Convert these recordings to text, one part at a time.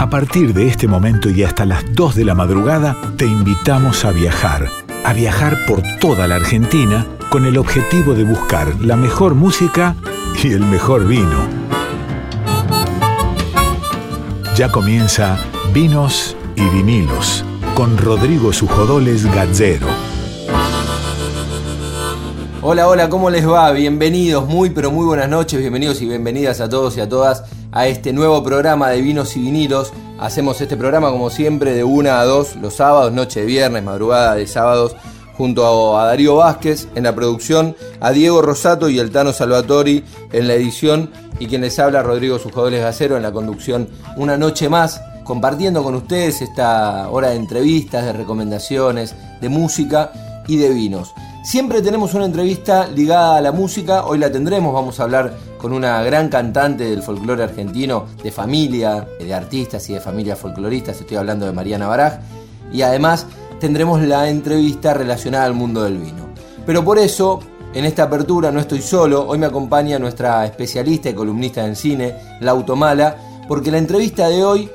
A partir de este momento y hasta las 2 de la madrugada, te invitamos a viajar. A viajar por toda la Argentina con el objetivo de buscar la mejor música y el mejor vino. Ya comienza Vinos y Vinilos con Rodrigo Sujodoles Gazzero. Hola, hola, ¿cómo les va? Bienvenidos, muy pero muy buenas noches, bienvenidos y bienvenidas a todos y a todas a este nuevo programa de Vinos y Vinilos. Hacemos este programa como siempre de 1 a 2 los sábados, noche de viernes, madrugada de sábados, junto a Darío Vázquez en la producción, a Diego Rosato y el Tano Salvatori en la edición y quien les habla Rodrigo Sujodoles Gacero en la conducción una noche más, compartiendo con ustedes esta hora de entrevistas, de recomendaciones, de música y de vinos. Siempre tenemos una entrevista ligada a la música, hoy la tendremos, vamos a hablar con una gran cantante del folclore argentino, de familia, de artistas y de familias folcloristas, estoy hablando de Mariana Baraj, y además tendremos la entrevista relacionada al mundo del vino. Pero por eso, en esta apertura no estoy solo, hoy me acompaña nuestra especialista y columnista en cine, Lauto Mala, porque la entrevista de hoy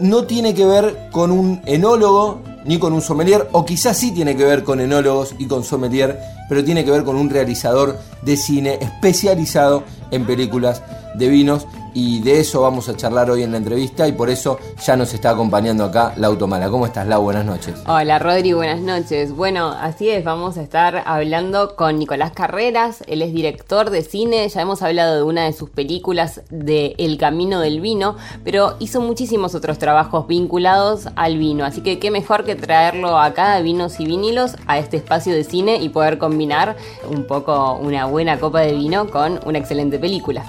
no tiene que ver con un enólogo ni con un sommelier, o quizás sí tiene que ver con enólogos y con sommelier, pero tiene que ver con un realizador de cine especializado en películas de vinos y de eso vamos a charlar hoy en la entrevista y por eso ya nos está acompañando acá la Automala. ¿Cómo estás, Lau? Buenas noches. Hola, Rodri, buenas noches. Bueno, así es, vamos a estar hablando con Nicolás Carreras, él es director de cine, ya hemos hablado de una de sus películas de El Camino del Vino, pero hizo muchísimos otros trabajos vinculados al vino, así que qué mejor que traerlo acá de vinos y vinilos a este espacio de cine y poder combinar un poco una buena copa de vino con una excelente película.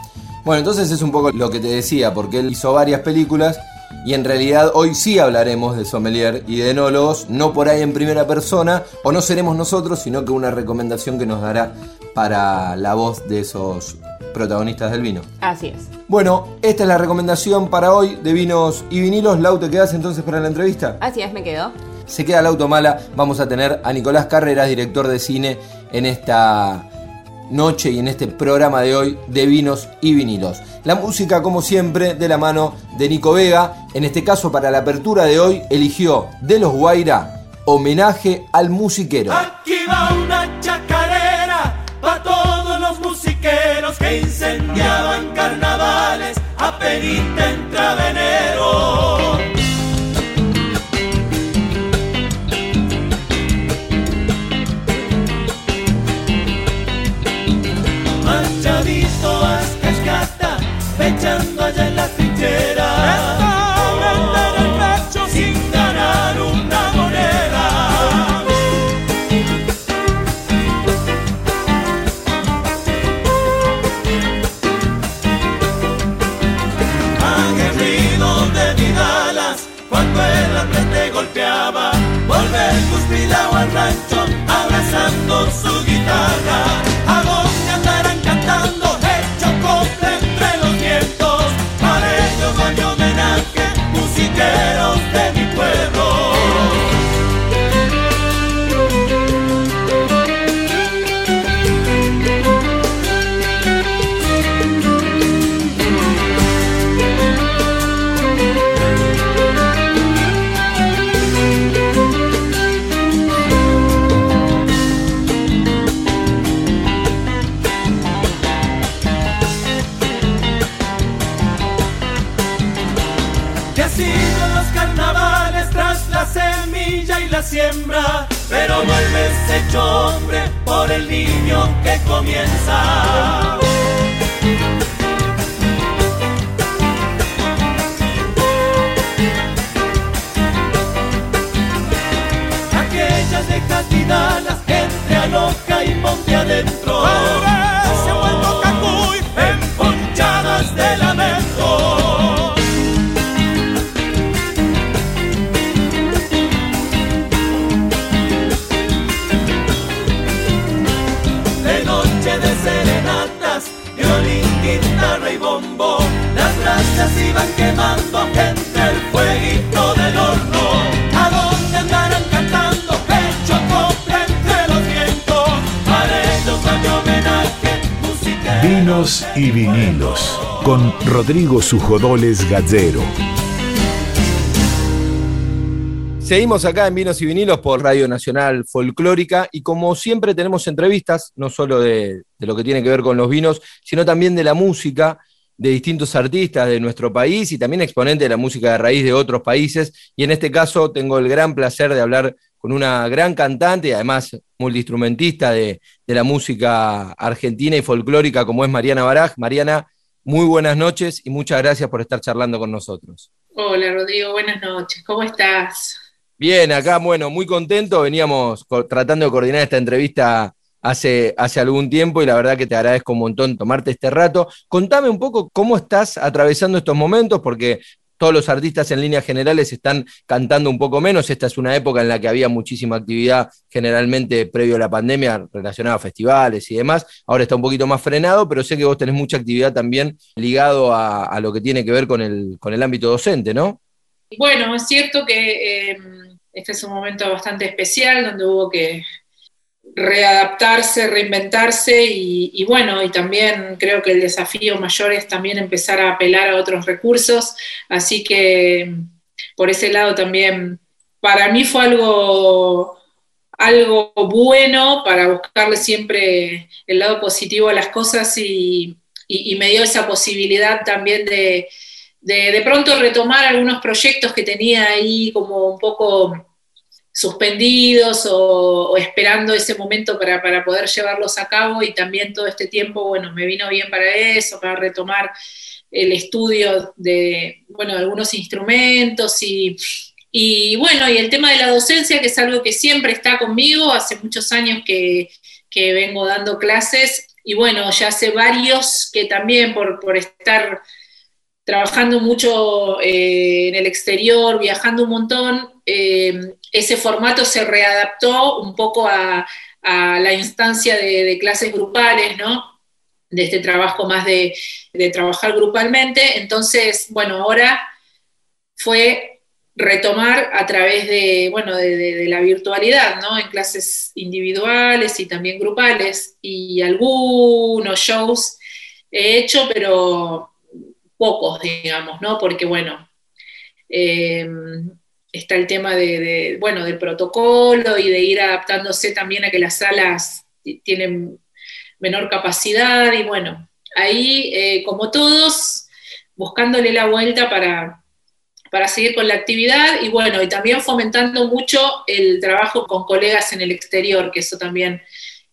Bueno, entonces es un poco lo que te decía, porque él hizo varias películas y en realidad hoy sí hablaremos de sommelier y de enólogos, no por ahí en primera persona, o no seremos nosotros, sino que una recomendación que nos dará para la voz de esos protagonistas del vino. Así es. Bueno, esta es la recomendación para hoy de vinos y vinilos. Lau, ¿te quedas entonces para la entrevista? Así es, me quedo. Se queda la automala, vamos a tener a Nicolás Carreras, director de cine, en esta noche y en este programa de hoy de vinos y vinilos. La música, como siempre, de la mano de Nico Vega. En este caso, para la apertura de hoy, eligió de los Guaira homenaje al musiquero. Aquí va una chacarera para todos los musiqueros que incendiaban carnavales a penita venero. echando Rodrigo Sujodoles Gallero. Seguimos acá en Vinos y Vinilos por Radio Nacional Folclórica y como siempre tenemos entrevistas, no solo de, lo que tiene que ver con los vinos, sino también de la música de distintos artistas de nuestro país y también exponentes de la música de raíz de otros países. Y en este caso tengo el gran placer de hablar con una gran cantante y además multiinstrumentista de, de la música argentina y folclórica como es Mariana Baraj. Mariana, muy buenas noches y muchas gracias por estar charlando con nosotros. Hola Rodrigo, buenas noches, ¿cómo estás? Bien, acá, bueno, muy contento. Veníamos tratando de coordinar esta entrevista hace, hace algún tiempo y la verdad que te agradezco un montón tomarte este rato. Contame un poco cómo estás atravesando estos momentos, porque todos los artistas en líneas generales están cantando un poco menos. Esta es una época en la que había muchísima actividad, generalmente previo a la pandemia, relacionada a festivales y demás. Ahora está un poquito más frenado, pero sé que vos tenés mucha actividad también ligado a, lo que tiene que ver con el, con el ámbito docente, ¿no? Bueno, es cierto que eh, este es un momento bastante especial donde hubo que readaptarse, reinventarse y, bueno, y también creo que el desafío mayor es también empezar a apelar a otros recursos, así que por ese lado también para mí fue algo, algo bueno para buscarle siempre el lado positivo a las cosas y, me dio esa posibilidad también de, de pronto retomar algunos proyectos que tenía ahí como un poco suspendidos o, esperando ese momento para, para, poder llevarlos a cabo y también todo este tiempo, bueno, me vino bien para eso, para retomar el estudio de, bueno, algunos instrumentos y, y, bueno, y el tema de la docencia, que es algo que siempre está conmigo, hace muchos años que, que vengo dando clases y bueno, ya hace varios que también por, por estar trabajando mucho eh, en el exterior, viajando un montón, eh, ese formato se readaptó un poco a, la instancia de, clases grupales, ¿no? De este trabajo más de, trabajar grupalmente. Entonces, bueno, ahora fue retomar a través de, bueno, de, la virtualidad, ¿no? En clases individuales y también grupales y algunos shows he hecho, pero pocos, digamos, ¿no? Porque, bueno, eh, está el tema de, bueno, del protocolo y de ir adaptándose también a que las salas tienen menor capacidad y, bueno, ahí, eh, como todos, buscándole la vuelta para, para seguir con la actividad y, bueno, y también fomentando mucho el trabajo con colegas en el exterior, que eso también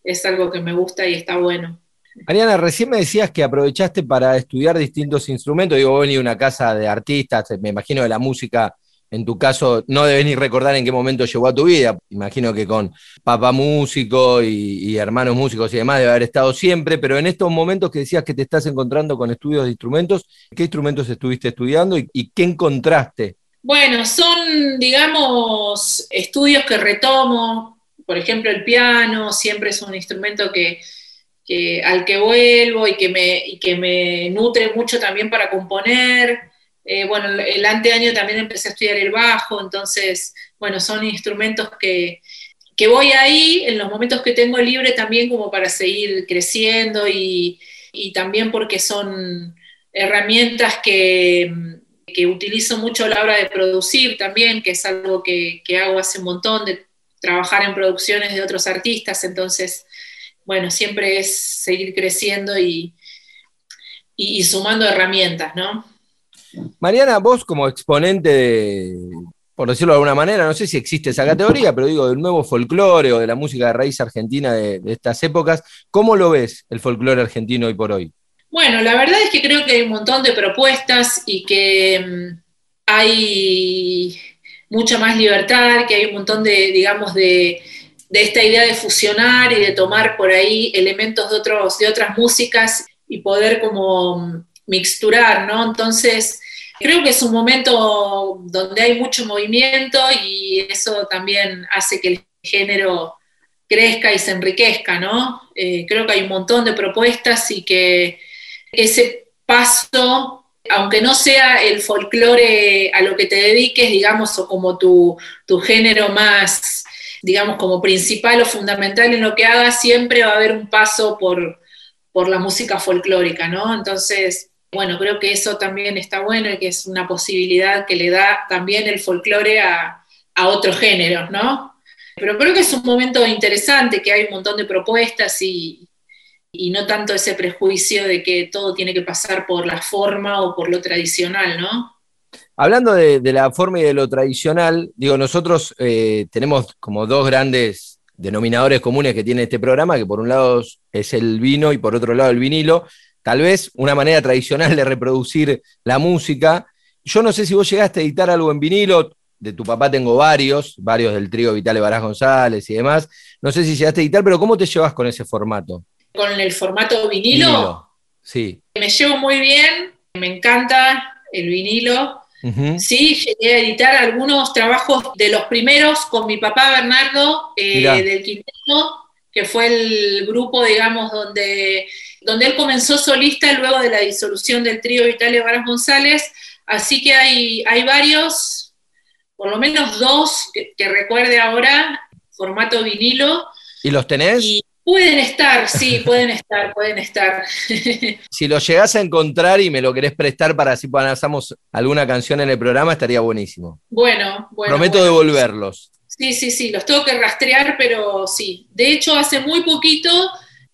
es algo que me gusta y está bueno. Mariana, recién me decías que aprovechaste para estudiar distintos instrumentos. Digo, vos venís una casa de artistas, me imagino de la música, en tu caso, no debes ni recordar en qué momento llegó a tu vida. Imagino que con papá músico y, hermanos músicos y demás debe haber estado siempre, pero en estos momentos que decías que te estás encontrando con estudios de instrumentos, ¿qué instrumentos estuviste estudiando y, y qué encontraste? Bueno, son, digamos, estudios que retomo. Por ejemplo, el piano siempre es un instrumento que al que vuelvo y que me nutre mucho también para componer. Eh, bueno, el anteaño también empecé a estudiar el bajo, entonces, bueno, son instrumentos que, que voy ahí en los momentos que tengo libre también como para seguir creciendo y, y también porque son herramientas que, que, utilizo mucho a la hora de producir también, que es algo que, que hago hace un montón, de trabajar en producciones de otros artistas, entonces bueno, siempre es seguir creciendo y, y, y sumando herramientas, ¿no? Mariana, vos como exponente de, por decirlo de alguna manera, no sé si existe esa categoría, pero digo, del nuevo folclore o de la música de raíz argentina de, estas épocas, ¿cómo lo ves el folclore argentino hoy por hoy? Bueno, la verdad es que creo que hay un montón de propuestas y que um, hay mucha más libertad, que hay un montón de, digamos, de, de esta idea de fusionar y de tomar por ahí elementos de, otros, de otras músicas y poder como mixturar, ¿no? Entonces, creo que es un momento donde hay mucho movimiento y eso también hace que el género crezca y se enriquezca, ¿no? Eh, creo que hay un montón de propuestas y que ese paso, aunque no sea el folclore a lo que te dediques, digamos, o como tu, tu género más digamos, como principal o fundamental en lo que haga, siempre va a haber un paso por, por la música folclórica, ¿no? Entonces, bueno, creo que eso también está bueno y que es una posibilidad que le da también el folclore a, a otros géneros, ¿no? Pero creo que es un momento interesante, que hay un montón de propuestas y, y no tanto ese prejuicio de que todo tiene que pasar por la forma o por lo tradicional, ¿no? Hablando de, la forma y de lo tradicional, digo, nosotros eh, tenemos como dos grandes denominadores comunes que tiene este programa, que por un lado es el vino y por otro lado el vinilo. Tal vez una manera tradicional de reproducir la música. Yo no sé si vos llegaste a editar algo en vinilo, de tu papá tengo varios, varios del trío Vitale Barás González y demás. No sé si llegaste a editar, pero ¿cómo te llevas con ese formato? Con el formato vinilo, Vinilo. Sí. me llevo muy bien, me encanta el vinilo. Sí, llegué a editar algunos trabajos de los primeros con mi papá Bernardo eh, del Quinteto, que fue el grupo, digamos, donde, donde él comenzó solista luego de la disolución del trío Vitale Varas González. Así que hay, hay varios, por lo menos dos que, que recuerde ahora, formato vinilo. ¿Y los tenés? Y pueden estar, sí, pueden estar, pueden estar. Si lo llegás a encontrar y me lo querés prestar para si pasamos alguna canción en el programa, estaría buenísimo. Bueno, bueno. Prometo bueno. devolverlos. Sí, sí, sí, los tengo que rastrear, pero sí. De hecho, hace muy poquito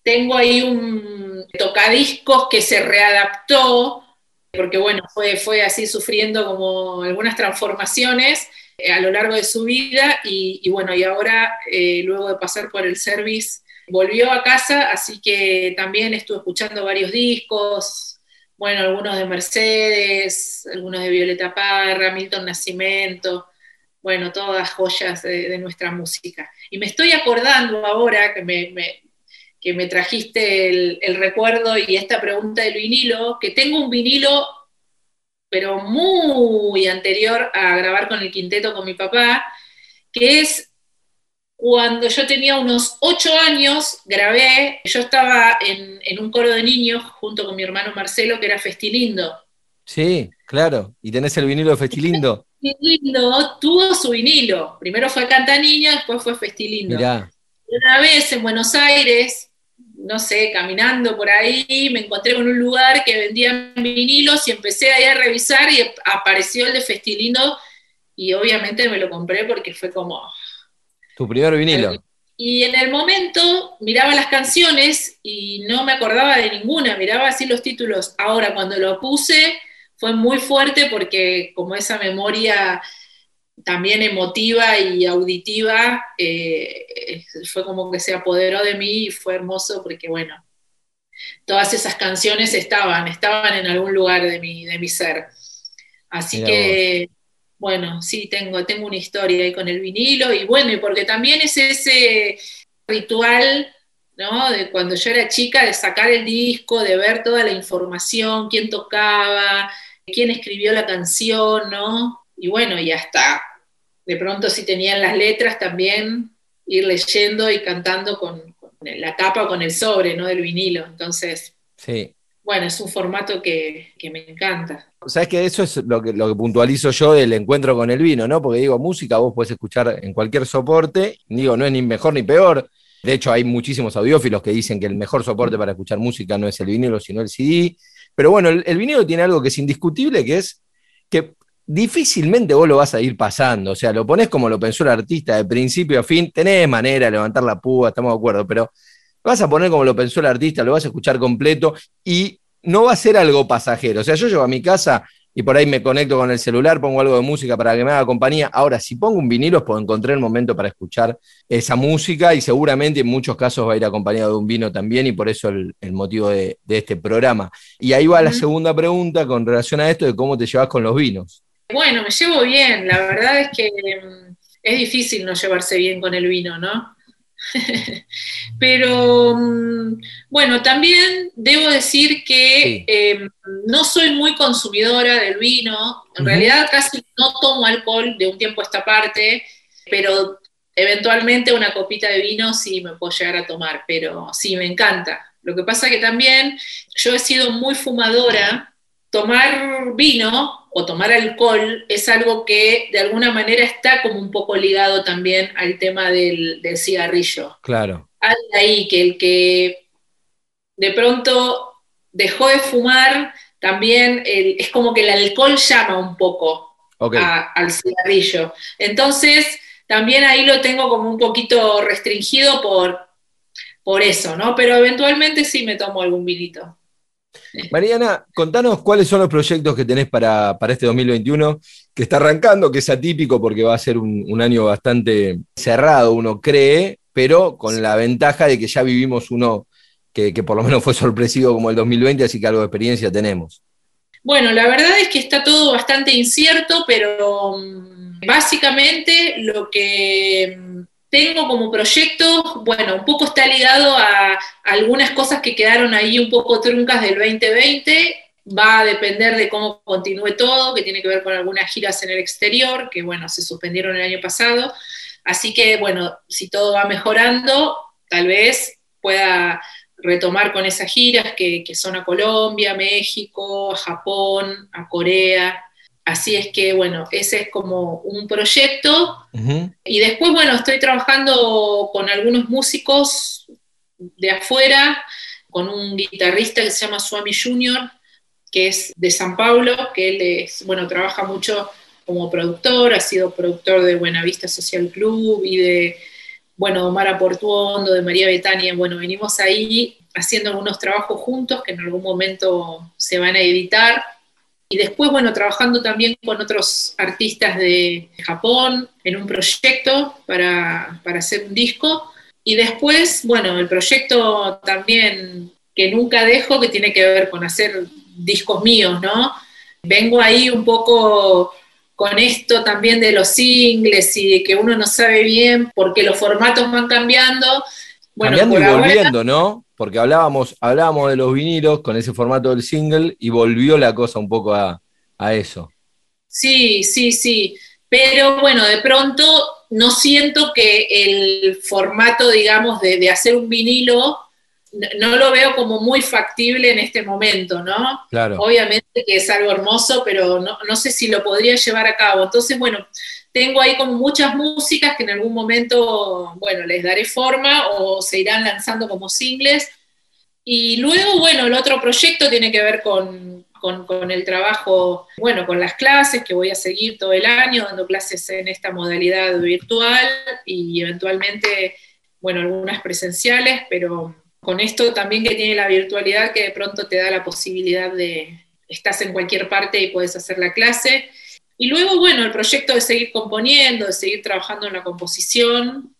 tengo ahí un tocadiscos que se readaptó, porque bueno, fue, fue así sufriendo como algunas transformaciones eh, a lo largo de su vida y, bueno, y ahora, eh, luego de pasar por el service, volvió a casa, así que también estuve escuchando varios discos, bueno, algunos de Mercedes, algunos de Violeta Parra, Milton Nascimento, bueno, todas joyas de, nuestra música. Y me estoy acordando ahora que me- que me trajiste el, el recuerdo y esta pregunta del vinilo, que tengo un vinilo, pero muy anterior a grabar con el quinteto con mi papá, que es cuando yo tenía unos ocho años, grabé, yo estaba en, en un coro de niños junto con mi hermano Marcelo, que era Festilindo. Sí, claro. Y tenés el vinilo de Festilindo. Festilindo tuvo su vinilo. Primero fue Canta Niña, después fue Festilindo. Mirá. Una vez en Buenos Aires, no sé, caminando por ahí, me encontré con un lugar que vendían vinilos y empecé ahí a revisar y apareció el de Festilindo y obviamente me lo compré porque fue como... Tu primer vinilo. Y en el momento miraba las canciones y no me acordaba de ninguna, miraba así los títulos. Ahora, cuando lo puse, fue muy fuerte porque como esa memoria también emotiva y auditiva, eh, fue como que se apoderó de mí y fue hermoso porque, bueno, todas esas canciones estaban, estaban en algún lugar de mi, de mi ser. Así que, bueno, sí, tengo, tengo una historia ahí con el vinilo y bueno, y porque también es ese ritual, ¿no? De cuando yo era chica, de sacar el disco, de ver toda la información, quién tocaba, quién escribió la canción, ¿no? Y bueno, y hasta de pronto si tenían las letras también ir leyendo y cantando con, con la tapa o con el sobre, ¿no? Del vinilo. Entonces, Sí. bueno, es un formato que, que me encanta. Sabes que eso es lo que, lo que puntualizo yo del encuentro con el vino, ¿no? Porque digo, música vos podés escuchar en cualquier soporte, digo, no es ni mejor ni peor. De hecho, hay muchísimos audiófilos que dicen que el mejor soporte para escuchar música no es el vinilo, sino el CD. Pero bueno, el, el vinilo tiene algo que es indiscutible, que es que difícilmente vos lo vas a ir pasando. O sea, lo pones como lo pensó el artista, de principio a fin, tenés manera de levantar la púa, estamos de acuerdo, pero lo vas a poner como lo pensó el artista, lo vas a escuchar completo y no va a ser algo pasajero. O sea, yo llego a mi casa y por ahí me conecto con el celular, pongo algo de música para que me haga compañía. Ahora, si pongo un vinilo, es porque encontré el momento para escuchar esa música y seguramente en muchos casos va a ir acompañado de un vino también y por eso el, el motivo de, de este programa. Y ahí va la segunda pregunta con relación a esto de cómo te llevas con los vinos. Bueno, me llevo bien, la verdad es que mm, es difícil no llevarse bien con el vino, ¿no? Pero mm, bueno, también debo decir que Sí. eh, no soy muy consumidora del vino, en realidad casi no tomo alcohol de un tiempo a esta parte, pero eventualmente una copita de vino sí me puedo llegar a tomar, pero sí, me encanta. Lo que pasa que también yo he sido muy fumadora, tomar vino o tomar alcohol es algo que de alguna manera está como un poco ligado también al tema del, del cigarrillo. Claro. Hay ahí que el que de pronto dejó de fumar, también el- es como que el alcohol llama un poco. A- al cigarrillo. Entonces, también ahí lo tengo como un poquito restringido por, por eso, ¿no? Pero eventualmente sí me tomo algún vinito. Mariana, contanos cuáles son los proyectos que tenés para, para este 2021, que está arrancando, que es atípico porque va a ser un, año bastante cerrado, uno cree, pero con la ventaja de que ya vivimos uno que, que por lo menos fue sorpresivo como el 2020, así que algo de experiencia tenemos. Bueno, la verdad es que está todo bastante incierto, pero mm, básicamente lo que mm, tengo como proyecto, bueno, un poco está ligado a, algunas cosas que quedaron ahí un poco truncas del 2020. Va a depender de cómo continúe todo, que tiene que ver con algunas giras en el exterior, que bueno, se suspendieron el año pasado. Así que bueno, si todo va mejorando, tal vez pueda retomar con esas giras que, que, son a Colombia, México, a Japón, a Corea. Así es que, bueno, ese es como un proyecto. Uh -huh. Y después, bueno, estoy trabajando con algunos músicos de afuera, con un guitarrista que se llama Swami Junior, que es de San Paulo, que él es, bueno, trabaja mucho como productor, ha sido productor de Buenavista Social Club y de bueno, Omar Portuondo, de María Betania, bueno, venimos ahí haciendo algunos trabajos juntos que en algún momento se van a editar. Y después, bueno, trabajando también con otros artistas de Japón en un proyecto para, para hacer un disco. Y después, bueno, el proyecto también que nunca dejo, que tiene que ver con hacer discos míos, ¿no? Vengo ahí un poco con esto también de los singles y de que uno no sabe bien porque los formatos van cambiando. Bueno, cambiando y volviendo, ahora, ¿no? Porque hablábamos, hablábamos de los vinilos con ese formato del single y volvió la cosa un poco a, a eso. Sí, sí, sí. Pero bueno, de pronto no siento que el formato, digamos, de, de hacer un vinilo no lo veo como muy factible en este momento, ¿no? Claro. Obviamente que es algo hermoso, pero no, no, sé si lo podría llevar a cabo. Entonces, bueno, tengo ahí como muchas músicas que en algún momento, bueno, les daré forma o se irán lanzando como singles. Y luego, bueno, el otro proyecto tiene que ver con, con, el trabajo, bueno, con las clases que voy a seguir todo el año, dando clases en esta modalidad virtual y eventualmente, bueno, algunas presenciales, pero con esto también que tiene la virtualidad que de pronto te da la posibilidad de, estás en cualquier parte y puedes hacer la clase. Y luego, bueno, el proyecto de seguir componiendo, de seguir trabajando en la composición,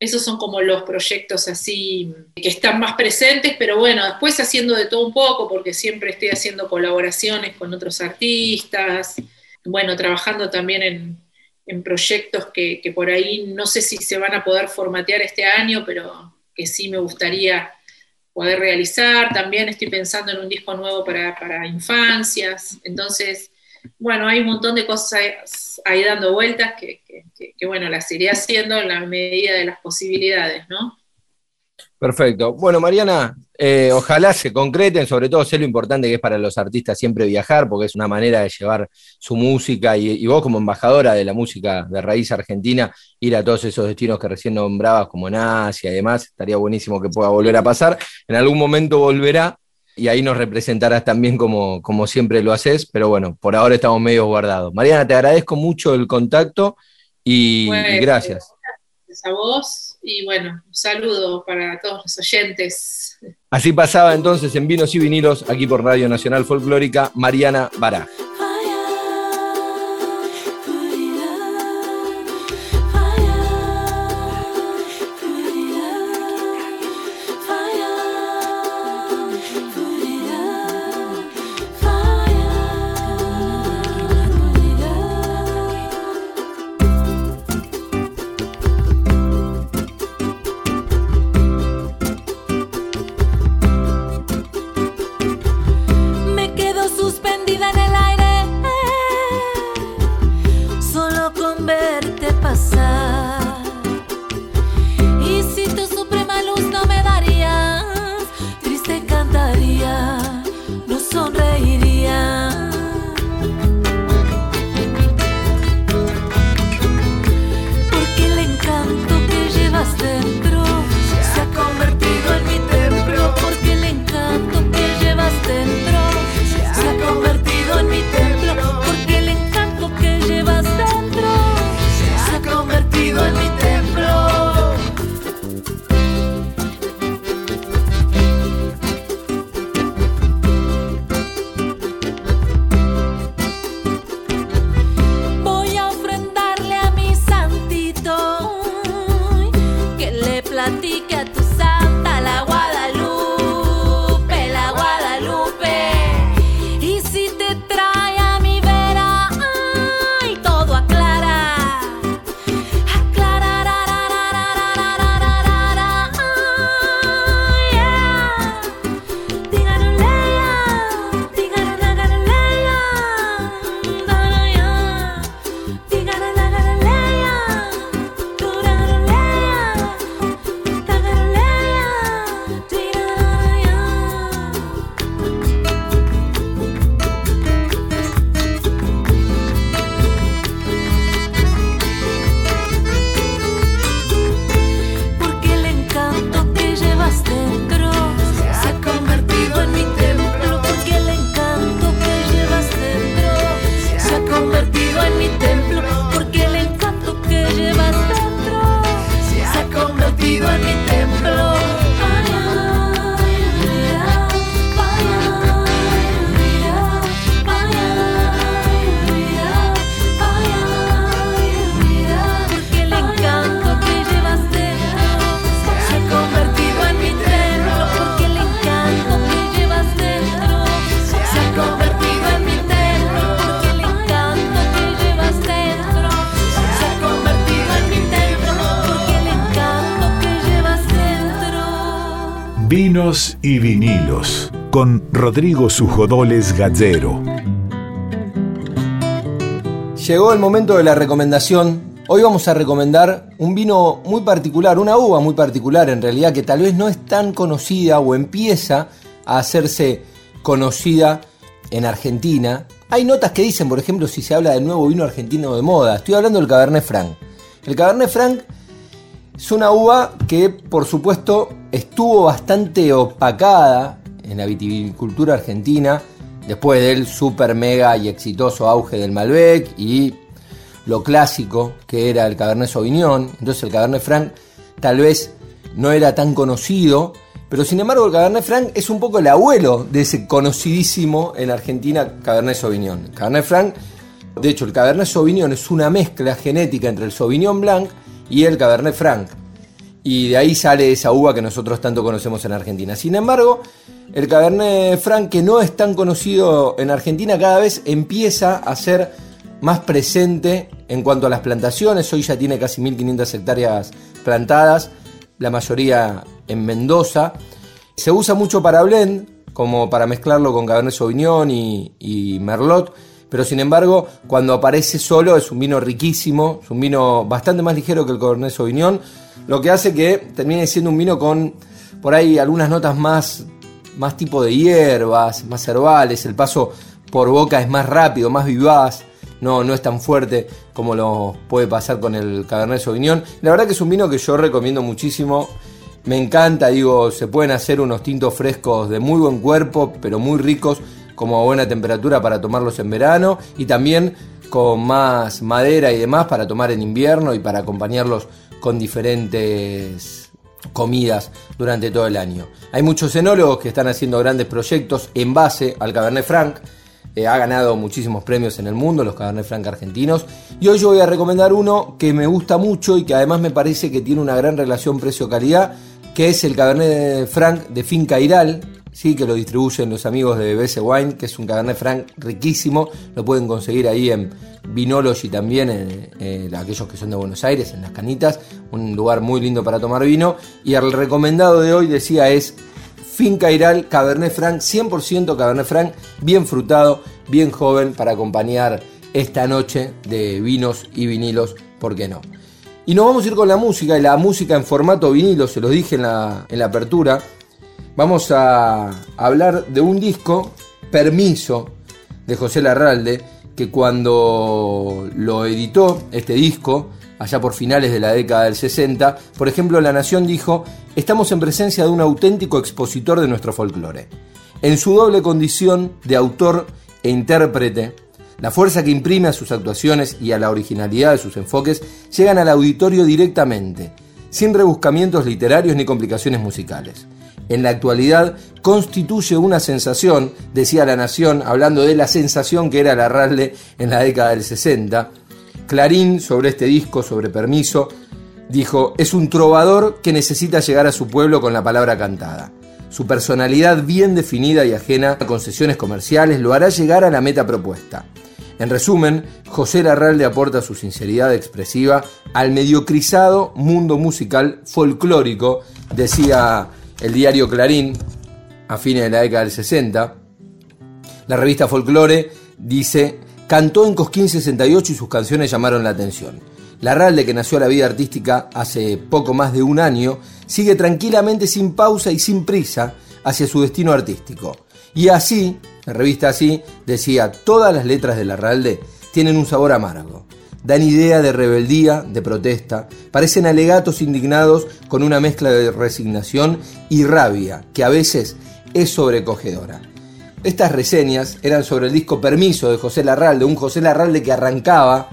esos son como los proyectos así que están más presentes, pero bueno, después haciendo de todo un poco, porque siempre estoy haciendo colaboraciones con otros artistas, bueno, trabajando también en, en proyectos que, que por ahí no sé si se van a poder formatear este año, pero que sí me gustaría poder realizar. También estoy pensando en un disco nuevo para, para, infancias. Entonces, bueno, hay un montón de cosas ahí dando vueltas que, bueno, las iré haciendo en la medida de las posibilidades, ¿no? Perfecto. Bueno, Mariana, eh, ojalá se concreten, sobre todo sé lo importante que es para los artistas siempre viajar, porque es una manera de llevar su música y, vos como embajadora de la música de raíz argentina, ir a todos esos destinos que recién nombrabas, como en y demás, estaría buenísimo que pueda volver a pasar. En algún momento volverá y ahí nos representarás también como, como siempre lo haces, pero bueno, por ahora estamos medio guardados. Mariana, te agradezco mucho el contacto y, bueno, y gracias. Gracias a vos y bueno, un saludo para todos los oyentes. Así pasaba entonces en Vinos y Vinilos, aquí por Radio Nacional Folclórica, Mariana Baraj. Y vinilos con Rodrigo Sujodoles Gallero. Llegó el momento de la recomendación. Hoy vamos a recomendar un vino muy particular, una uva muy particular en realidad, que tal vez no es tan conocida o empieza a hacerse conocida en Argentina. Hay notas que dicen, por ejemplo, si se habla del nuevo vino argentino de moda. Estoy hablando del Cabernet Franc. El Cabernet Franc es una uva que, por supuesto, estuvo bastante opacada en la viticultura argentina después del super mega y exitoso auge del Malbec y lo clásico que era el Cabernet Sauvignon. Entonces el Cabernet Franc tal vez no era tan conocido, pero sin embargo el Cabernet Franc es un poco el abuelo de ese conocidísimo en Argentina Cabernet Sauvignon. Cabernet Franc, de hecho el Cabernet Sauvignon es una mezcla genética entre el Sauvignon Blanc y el Cabernet Franc. Y de ahí sale esa uva que nosotros tanto conocemos en Argentina. Sin embargo, el Cabernet Franc, que no es tan conocido en Argentina, cada vez empieza a ser más presente en cuanto a las plantaciones. Hoy ya tiene casi 1.500 hectáreas plantadas, la mayoría en Mendoza. Se usa mucho para blend, como para mezclarlo con Cabernet Sauvignon y, y Merlot, pero sin embargo, cuando aparece solo es un vino riquísimo, es un vino bastante más ligero que el Cabernet Sauvignon, lo que hace que termine siendo un vino con por ahí algunas notas más más tipo de hierbas, más herbales, el paso por boca es más rápido, más vivaz, no, no es tan fuerte como lo puede pasar con el Cabernet Sauvignon. La verdad que es un vino que yo recomiendo muchísimo. Me encanta, digo, se pueden hacer unos tintos frescos de muy buen cuerpo, pero muy ricos, como a buena temperatura para tomarlos en verano y también con más madera y demás para tomar en invierno y para acompañarlos con diferentes comidas durante todo el año. Hay muchos enólogos que están haciendo grandes proyectos en base al Cabernet Franc. Eh, ha ganado muchísimos premios en el mundo, los Cabernet Franc argentinos. Y hoy yo voy a recomendar uno que me gusta mucho y que además me parece que tiene una gran relación precio-calidad, que es el Cabernet Franc de Finca Iral, ¿sí? que lo distribuyen los amigos de BS Wine, que es un Cabernet Franc riquísimo. Lo pueden conseguir ahí en Vinology también, en, aquellos que son de Buenos Aires, en las canitas. Un lugar muy lindo para tomar vino. Y el recomendado de hoy, decía, es Finca Iral Cabernet Franc, 100% Cabernet Franc, bien frutado, bien joven, para acompañar esta noche de vinos y vinilos, ¿por qué no? Y nos vamos a ir con la música, y la música en formato vinilo, se los dije en la, en la apertura. Vamos a hablar de un disco, Permiso, de José Larralde, que cuando lo editó, este disco, allá por finales de la década del 60, por ejemplo, La Nación dijo, estamos en presencia de un auténtico expositor de nuestro folclore. En su doble condición de autor e intérprete, la fuerza que imprime a sus actuaciones y a la originalidad de sus enfoques llegan al auditorio directamente, sin rebuscamientos literarios ni complicaciones musicales en la actualidad constituye una sensación, decía La Nación, hablando de la sensación que era la en la década del 60. Clarín, sobre este disco, sobre Permiso, dijo, es un trovador que necesita llegar a su pueblo con la palabra cantada. Su personalidad bien definida y ajena a concesiones comerciales lo hará llegar a la meta propuesta. En resumen, José Larralde aporta su sinceridad expresiva al mediocrizado mundo musical folclórico, decía el diario Clarín a fines de la década del 60. La revista Folklore dice, cantó en Cosquín 68 y sus canciones llamaron la atención. Larralde, que nació a la vida artística hace poco más de un año, sigue tranquilamente sin pausa y sin prisa hacia su destino artístico. Y así, la revista así, decía, todas las letras de Larralde tienen un sabor amargo dan idea de rebeldía, de protesta, parecen alegatos indignados con una mezcla de resignación y rabia, que a veces es sobrecogedora. Estas reseñas eran sobre el disco Permiso de José Larralde, un José Larralde que arrancaba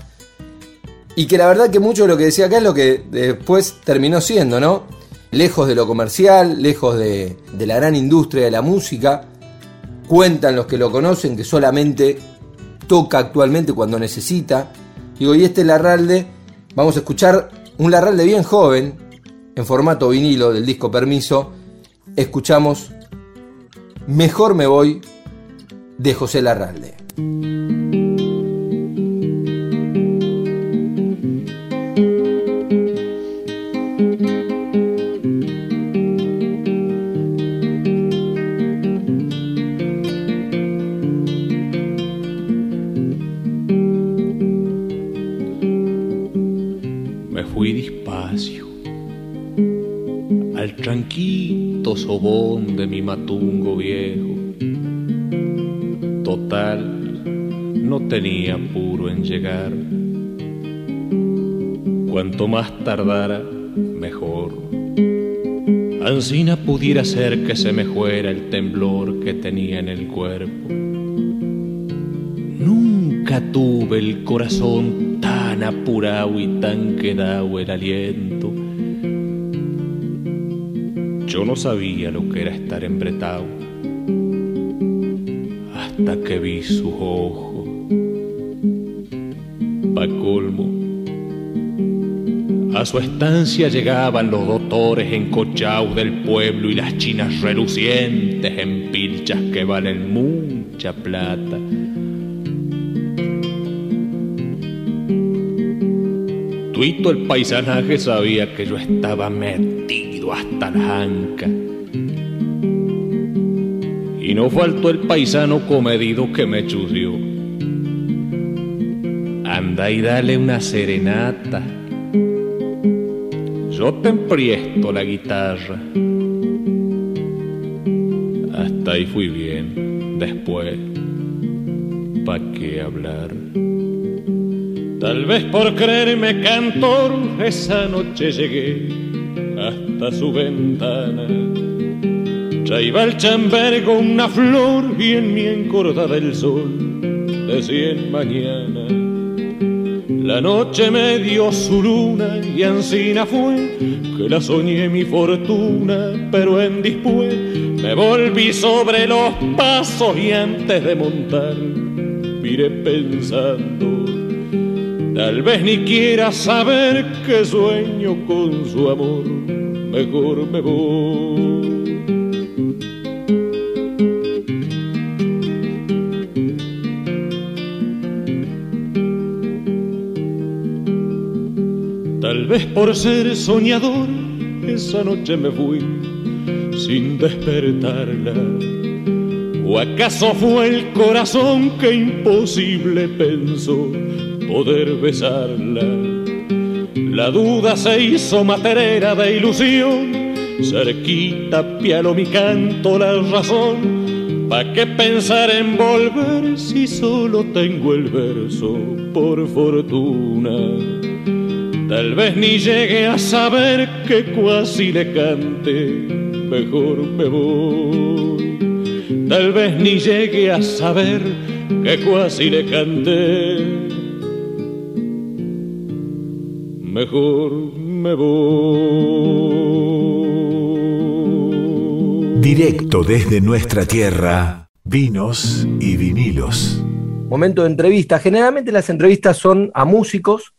y que la verdad que mucho de lo que decía acá es lo que después terminó siendo, ¿no? Lejos de lo comercial, lejos de, de la gran industria de la música, cuentan los que lo conocen que solamente toca actualmente cuando necesita, Digo, y este Larralde, vamos a escuchar un Larralde bien joven, en formato vinilo del disco Permiso. Escuchamos Mejor me voy de José Larralde. Sobón de mi matungo viejo. Total, no tenía apuro en llegar. Cuanto más tardara, mejor. Ansina pudiera ser que se me fuera el temblor que tenía en el cuerpo. Nunca tuve el corazón tan apurado y tan quedado el aliento. Yo no sabía lo que era estar embretado hasta que vi sus ojos. Pa' colmo, a su estancia llegaban los doctores encochados del pueblo y las chinas relucientes en pilchas que valen mucha plata. Tuito el paisanaje sabía que yo estaba metido hasta la anca. Y no faltó el paisano comedido que me chució. Anda y dale una serenata. Yo te empriesto la guitarra. Hasta ahí fui bien. Después, ¿pa' qué hablar? Tal vez por creerme cantor, esa noche llegué su ventana. Iba el chambergo una flor y en mi encordada el sol decía en mañana. La noche me dio su luna y ansina fue que la soñé mi fortuna, pero en después me volví sobre los pasos y antes de montar miré pensando Tal vez ni quiera saber que sueño con su amor, mejor me voy. Tal vez por ser soñador, esa noche me fui sin despertarla. ¿O acaso fue el corazón que imposible pensó poder besarla? La duda se hizo materera de ilusión, cerquita pialo mi canto la razón. ¿Pa' qué pensar en volver si solo tengo el verso por fortuna? Tal vez ni llegue a saber que cuasi le cante, mejor me voy. Tal vez ni llegue a saber que cuasi le canté, mejor me voy. Directo desde nuestra tierra, vinos y vinilos. Momento de entrevista. Generalmente las entrevistas son a músicos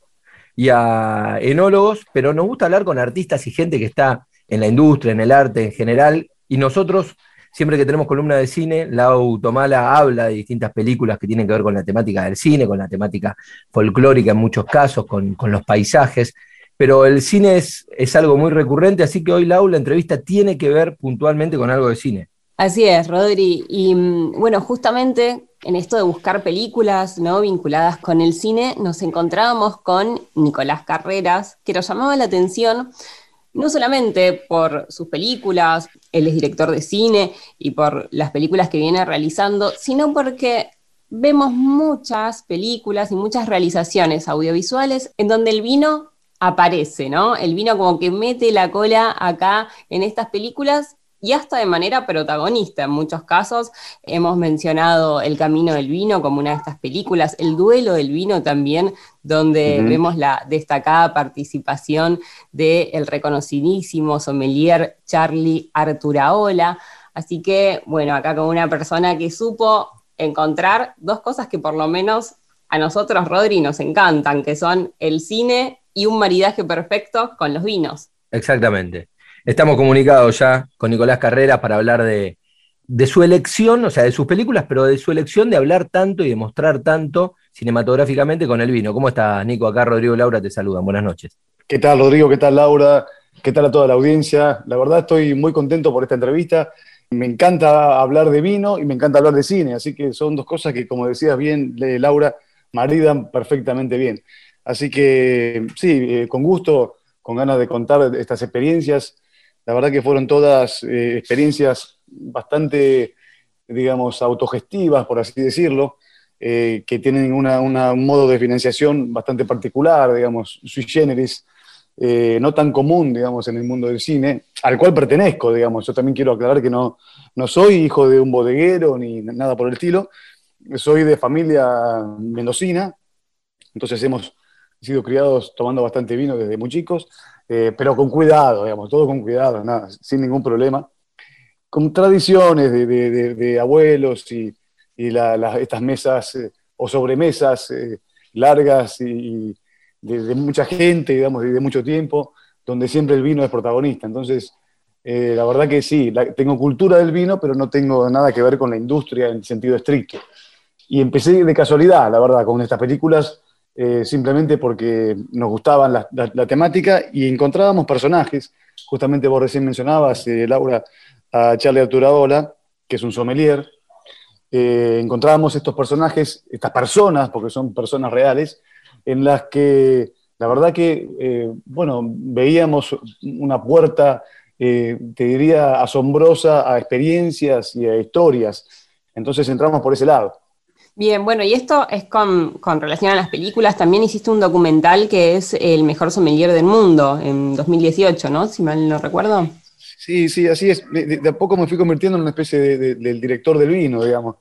y a enólogos, pero nos gusta hablar con artistas y gente que está en la industria, en el arte en general, y nosotros, siempre que tenemos columna de cine, Lau Tomala habla de distintas películas que tienen que ver con la temática del cine, con la temática folclórica en muchos casos, con, con los paisajes, pero el cine es, es algo muy recurrente, así que hoy Lau, la entrevista tiene que ver puntualmente con algo de cine. Así es, Rodri. Y mm, bueno, justamente en esto de buscar películas ¿no? vinculadas con el cine, nos encontrábamos con Nicolás Carreras, que nos llamaba la atención no solamente por sus películas, él es director de cine y por las películas que viene realizando, sino porque vemos muchas películas y muchas realizaciones audiovisuales en donde el vino aparece, ¿no? El vino como que mete la cola acá en estas películas y hasta de manera protagonista en muchos casos. Hemos mencionado El Camino del Vino como una de estas películas, El Duelo del Vino también, donde vemos la destacada participación del reconocidísimo sommelier Charlie Arturaola. Así que, bueno, acá con una persona que supo encontrar dos cosas que por lo menos a nosotros, Rodri, nos encantan, que son el cine y un maridaje perfecto con los vinos. Exactamente. Estamos comunicados ya con Nicolás Carreras para hablar de, su elección, o sea, de sus películas, pero de su elección de hablar tanto y de mostrar tanto cinematográficamente con el vino. ¿Cómo estás, Nico? Acá Rodrigo Laura te saludan. Buenas noches. ¿Qué tal, Rodrigo? ¿Qué tal, Laura? ¿Qué tal a toda la audiencia? La verdad estoy muy contento por esta entrevista. Me encanta hablar de vino y me encanta hablar de cine, así que son dos cosas que, como decías bien, le- Laura, maridan perfectamente bien. Así que sí, eh, con gusto, con ganas de contar estas experiencias. La verdad que fueron todas eh, experiencias bastante, digamos, autogestivas, por así decirlo, eh, que tienen una- una- un modo de financiación bastante particular, digamos, sui generis, eh, no tan común, digamos, en el mundo del cine, al cual pertenezco, digamos. Yo también quiero aclarar que no, no soy hijo de un bodeguero ni nada por el estilo, soy de familia mendocina, entonces hemos sido criados tomando bastante vino desde muy chicos, eh, pero con cuidado, digamos, todo con cuidado, nada, sin ningún problema. Con tradiciones de, de- de- de abuelos y, y la- la- estas mesas eh, o sobremesas eh, largas y, y de, mucha gente, digamos, de mucho tiempo, donde siempre el vino es protagonista. Entonces, eh, la verdad que sí, la- tengo cultura del vino, pero no tengo nada que ver con la industria en sentido estricto. Y empecé de casualidad, la verdad, con estas películas, eh, simplemente porque nos gustaban la, temática y encontrábamos personajes. Justamente vos recién mencionabas, eh, Laura, a Charlie Arturaola, que es un sommelier. Eh, encontrábamos estos personajes, estas personas, porque son personas reales, en las que la verdad que, bueno, veíamos una puerta, te diría, asombrosa a experiencias y a historias. Entonces entramos por ese lado. Bien, bueno, y esto es con, relación a las películas. También hiciste un documental que es El mejor sommelier del mundo en 2018, ¿no? Si mal no recuerdo. Sí, sí, así es. De, a poco me fui convirtiendo en una especie de- del director del vino, digamos.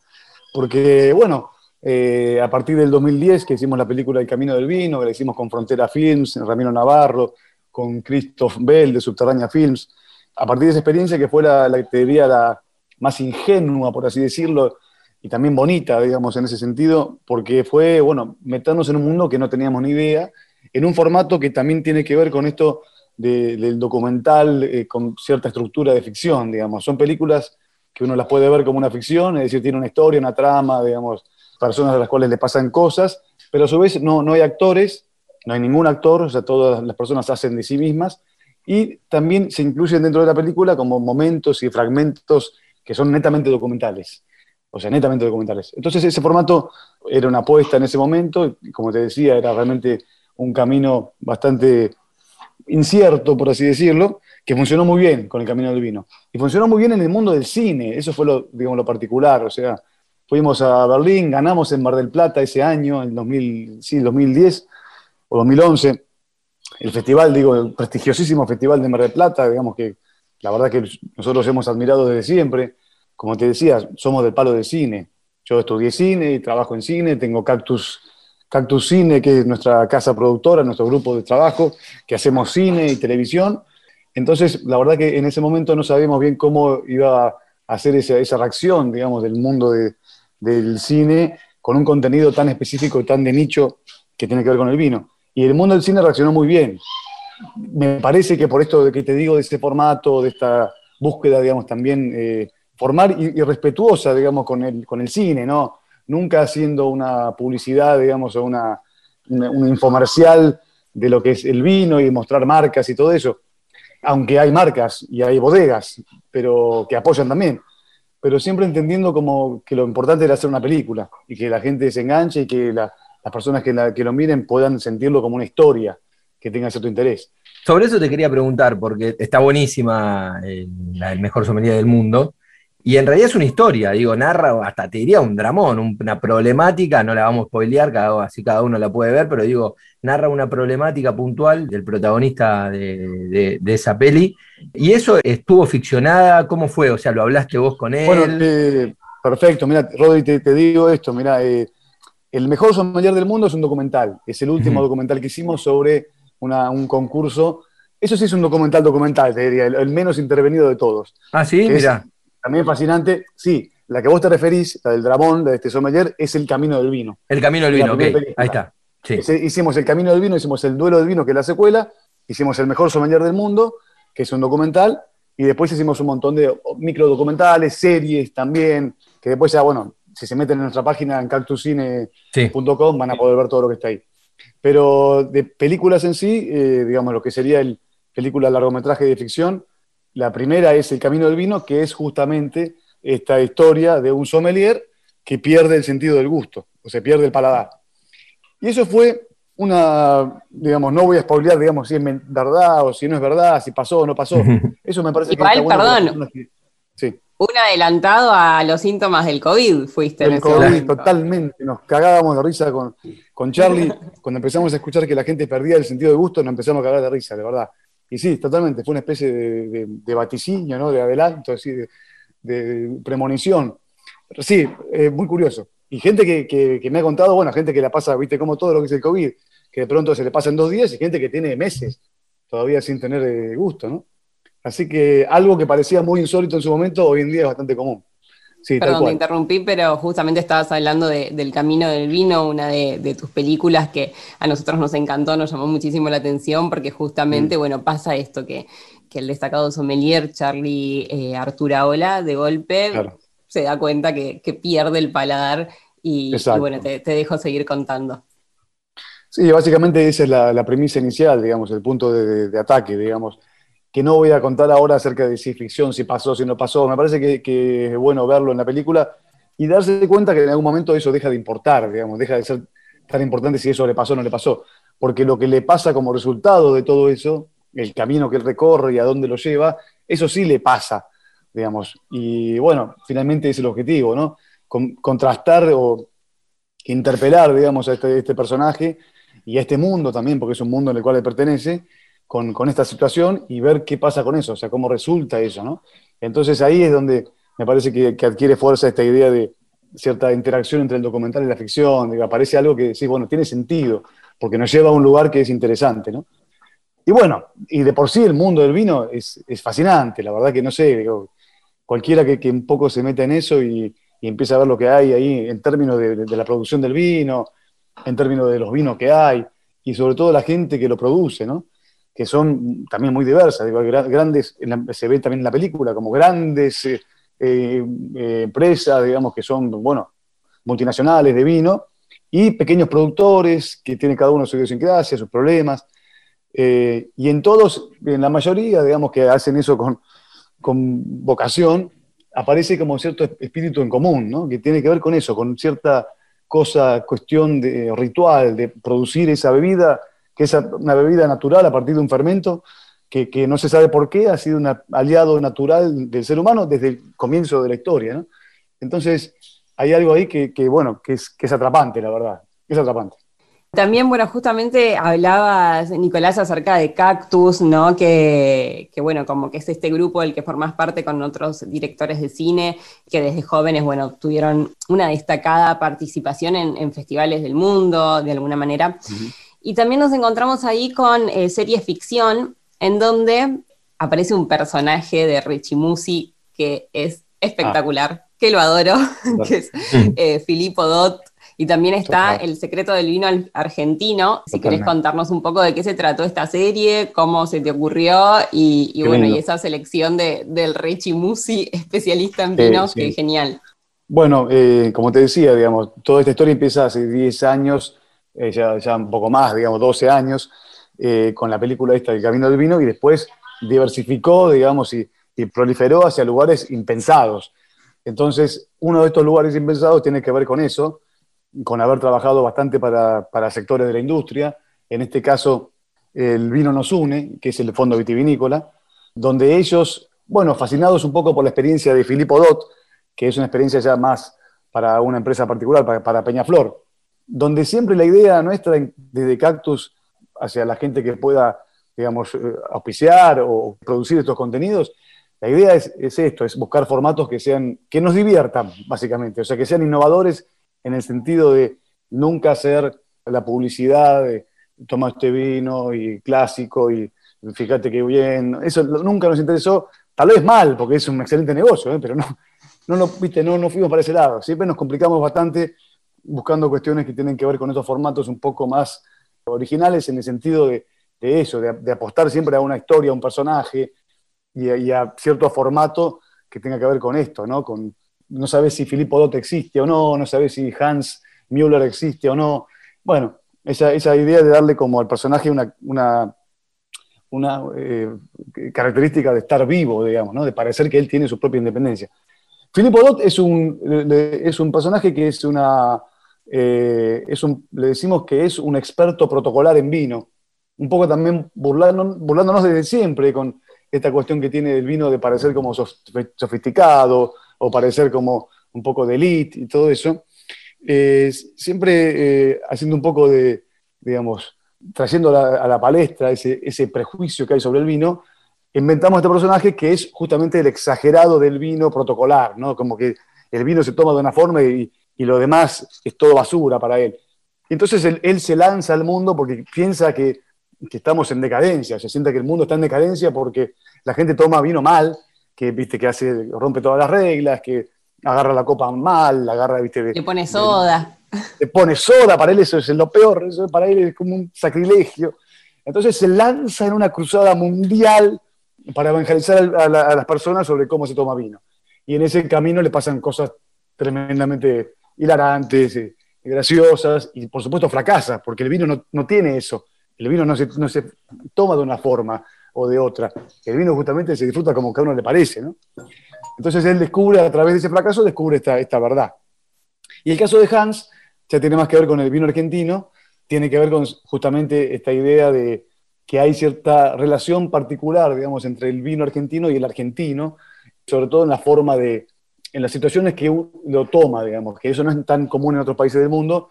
Porque, bueno, eh, a partir del 2010 que hicimos la película El Camino del Vino, que la hicimos con Frontera Films, Ramiro Navarro, con Christoph Bell de Subterránea Films, a partir de esa experiencia que fue la, la te diría, la más ingenua, por así decirlo, y también bonita, digamos, en ese sentido, porque fue, bueno, meternos en un mundo que no teníamos ni idea, en un formato que también tiene que ver con esto de- del documental eh, con cierta estructura de ficción, digamos. Son películas que uno las puede ver como una ficción, es decir, tiene una historia, una trama, digamos, personas a las cuales le pasan cosas, pero a su vez no, no hay actores, no hay ningún actor, o sea, todas las personas hacen de sí mismas, y también se incluyen dentro de la película como momentos y fragmentos que son netamente documentales, o sea, netamente documentales. Entonces ese formato era una apuesta en ese momento, y como te decía, era realmente un camino bastante incierto, por así decirlo, que funcionó muy bien con el Camino del Vino. Y funcionó muy bien en el mundo del cine, eso fue lo, digamos, lo particular, o sea, fuimos a Berlín, ganamos en Mar del Plata ese año, en 2000, sí, 2010 o 2011, el festival, digo, el prestigiosísimo festival de Mar del Plata, digamos que la verdad que nosotros hemos admirado desde siempre, como te decía, somos del palo del cine. Yo estudié cine y trabajo en cine, tengo Cactus, Cactus Cine, que es nuestra casa productora, nuestro grupo de trabajo, que hacemos cine y televisión. Entonces, la verdad que en ese momento no sabíamos bien cómo iba a hacer esa, esa reacción, digamos, del mundo de- del cine con un contenido tan específico y tan de nicho que tiene que ver con el vino. Y el mundo del cine reaccionó muy bien. Me parece que por esto de que te digo de este formato, de esta búsqueda, digamos, también eh, formal y, y respetuosa, digamos, con el, con el cine, ¿no? Nunca haciendo una publicidad, digamos, o una, una- un infomercial de lo que es el vino y mostrar marcas y todo eso. Aunque hay marcas y hay bodegas, pero que apoyan también. Pero siempre entendiendo como que lo importante era hacer una película y que la gente se enganche y que la- las personas que, la- que lo miren puedan sentirlo como una historia que tenga cierto interés. Sobre eso te quería preguntar, porque está buenísima eh, la del mejor sommelier del mundo, y en realidad es una historia, digo, narra, hasta te diría un dramón, un- una problemática, no la vamos a spoilear, cada, así cada uno la puede ver, pero digo, narra una problemática puntual del protagonista de, de- de esa peli, y eso estuvo ficcionada, ¿cómo fue? O sea, ¿lo hablaste vos con él? Bueno, eh, perfecto. Mira, Rodri, te, te digo esto. Mira, eh, el mejor sommelier del mundo es un documental. Es el último documental que hicimos sobre una- un concurso. Eso sí es un documental documental, te diría, el, el menos intervenido de todos. ah, sí, mira. También fascinante. Sí, la que vos te referís, la del Dramón, la de este sommelier, es el camino del vino. El camino del vino, ok, película. ahí está. Sí. Hicimos el camino del vino, hicimos el duelo del vino, que es la secuela, hicimos el mejor sommelier del mundo, que es un documental, y después hicimos un montón de micro documentales, series también, que después ya, bueno, si se meten en nuestra página en cactuscine.com Sí. van a poder ver todo lo que está ahí. Pero de películas en sí, eh, digamos, lo que sería el película largometraje de ficción, la primera es El Camino del Vino, que es justamente esta historia de un sommelier que pierde el sentido del gusto, o se pierde el paladar. Y eso fue una, digamos, no voy a spoilear, digamos, si es verdad o si no es verdad, si pasó o no pasó. Eso me parece Igual, que está bueno perdón. que- Sí. Un adelantado a los síntomas del COVID fuiste en El ese COVID, momento. totalmente. Nos cagábamos de risa con, con Charlie. Cuando empezamos a escuchar que la gente perdía el sentido de gusto, nos empezamos a cagar de risa, de verdad. Y sí, totalmente. Fue una especie de, de- de vaticinio, ¿no? De adelanto, así, de, de premonición. Pero sí, eh, muy curioso. Y gente que, que- que me ha contado, bueno, gente que la pasa, viste, como todo lo que es el COVID, que de pronto se le pasa en dos días, y gente que tiene meses todavía sin tener eh, gusto, ¿no? Así que algo que parecía muy insólito en su momento, hoy en día es bastante común. Sí, Perdón, te interrumpí, pero justamente estabas hablando de- del Camino del Vino, una de, de tus películas que a nosotros nos encantó, nos llamó muchísimo la atención, porque Mm. justamente, bueno, pasa esto, que, que el destacado sommelier Charlie eh, Arturaola, de golpe, Claro. se da cuenta que, que pierde el paladar y, bueno, te, te dejo seguir contando. Sí, básicamente esa es la, la premisa inicial, digamos, el punto de, de- de ataque, digamos, que no voy a contar ahora acerca de si ficción, si pasó, si no pasó. Me parece que, es bueno verlo en la película y darse cuenta que en algún momento eso deja de importar, digamos, deja de ser tan importante si eso le pasó o no le pasó. Porque lo que le pasa como resultado de todo eso, el camino que él recorre y a dónde lo lleva, eso sí le pasa, digamos. Y bueno, finalmente es el objetivo, ¿no? Con- contrastar o interpelar, digamos, a este, este personaje y a este mundo también, porque es un mundo en el cual él pertenece, con, esta situación y ver qué pasa con eso, o sea, cómo resulta eso, ¿no? Entonces ahí es donde me parece que, que adquiere fuerza esta idea de cierta interacción entre el documental y la ficción, digo, aparece algo que sí, bueno, tiene sentido, porque nos lleva a un lugar que es interesante, ¿no? Y bueno, y de por sí el mundo del vino es, fascinante, la verdad que no sé, cualquiera que, que un poco se meta en eso y, y empieza a ver lo que hay ahí en términos de, de- de la producción del vino, en términos de los vinos que hay, y sobre todo la gente que lo produce, ¿no? Que son también muy diversas, digo, gra- grandes, se ve también en la película, como grandes eh, eh, eh, empresas, digamos, que son, bueno, multinacionales de vino, y pequeños productores que tienen cada uno su idiosincrasia, sus problemas, eh, y en todos, en la mayoría, digamos, que hacen eso con, con vocación, aparece como cierto espíritu en común, ¿no? que tiene que ver con eso, con cierta cosa, cuestión de ritual, de producir esa bebida, que es una bebida natural a partir de un fermento, que, que no se sabe por qué, ha sido un aliado natural del ser humano desde el comienzo de la historia. ¿no? Entonces, hay algo ahí que, que, bueno, que es, que es atrapante, la verdad, es atrapante. También, bueno, justamente hablabas, Nicolás, acerca de Cactus, ¿no? Que, que, bueno, como que es este grupo del que formás parte con otros directores de cine, que desde jóvenes, bueno, tuvieron una destacada participación en, en festivales del mundo, de alguna manera. Uh -huh. Y también nos encontramos ahí con eh, series ficción, en donde aparece un personaje de Richie Musi que es espectacular, ah. que lo adoro, que es eh, Filippo Dot, y también está Total. El secreto del vino argentino. Si Totalmente. querés contarnos un poco de qué se trató esta serie, cómo se te ocurrió y, y bueno, lindo. y esa selección de, del Richie Musi, especialista en vinos, eh, sí. que es genial. Bueno, eh, como te decía, digamos, toda esta historia empieza hace 10 años, eh, ya, ya, un poco más, digamos, 12 años, eh, con la película esta, El Camino del Vino, y después diversificó, digamos, y, y proliferó hacia lugares impensados. Entonces, uno de estos lugares impensados tiene que ver con eso, con haber trabajado bastante para, para, sectores de la industria, en este caso el Vino Nos Une, que es el fondo vitivinícola, donde ellos, bueno, fascinados un poco por la experiencia de Filippo Dot, que es una experiencia ya más para una empresa particular, para, para Peñaflor, donde siempre la idea nuestra desde Cactus hacia la gente que pueda, digamos, auspiciar o producir estos contenidos, la idea es, es esto, es buscar formatos que, sean, que nos diviertan, básicamente, o sea, que sean innovadores en el sentido de nunca hacer la publicidad de toma este vino y clásico y fíjate qué bien, eso nunca nos interesó, tal vez mal, porque es un excelente negocio, ¿eh? pero no, no, no, viste, no, no fuimos para ese lado, siempre nos complicamos bastante buscando cuestiones que tienen que ver con estos formatos un poco más originales en el sentido de, eso, de, apostar siempre a una historia, a un personaje y a, y a cierto formato que tenga que ver con esto, ¿no? Con, no sabes si Filippo Dot existe o no, no sabes si Hans Müller existe o no. Bueno, esa, esa idea de darle como al personaje una, una, una eh, característica de estar vivo, digamos, ¿no? de parecer que él tiene su propia independencia. Filippo Dot es un, es un personaje que es una, eh, es un, le decimos que es un experto protocolar en vino. Un poco también burlándonos, burlándonos desde siempre con esta cuestión que tiene el vino de parecer como sofisticado o parecer como un poco de elite y todo eso. Eh, siempre eh, haciendo un poco de, digamos, trayendo a la, palestra ese, ese, prejuicio que hay sobre el vino, inventamos este personaje que es justamente el exagerado del vino protocolar, ¿no? Como que el vino se toma de una forma y, y lo demás es todo basura para él. Entonces él, se lanza al mundo porque piensa que, que, estamos en decadencia, se siente que el mundo está en decadencia porque la gente toma vino mal, que, viste, que hace, rompe todas las reglas, que agarra la copa mal, agarra, viste... Le pone soda. Le pone soda, para él eso es lo peor, eso para él es como un sacrilegio. Entonces se lanza en una cruzada mundial para evangelizar a, a las personas sobre cómo se toma vino. Y en ese camino le pasan cosas tremendamente hilarantes, eh, graciosas, y por supuesto fracasa, porque el vino no, tiene eso. El vino no se, no se, toma de una forma o de otra. El vino justamente se disfruta como cada uno le parece. ¿no? Entonces él descubre, a través de ese fracaso, descubre esta, esta verdad. Y el caso de Hans ya tiene más que ver con el vino argentino, tiene que ver con justamente esta idea de que hay cierta relación particular, digamos, entre el vino argentino y el argentino, sobre todo en la forma de, en las situaciones que lo toma, digamos, que eso no es tan común en otros países del mundo,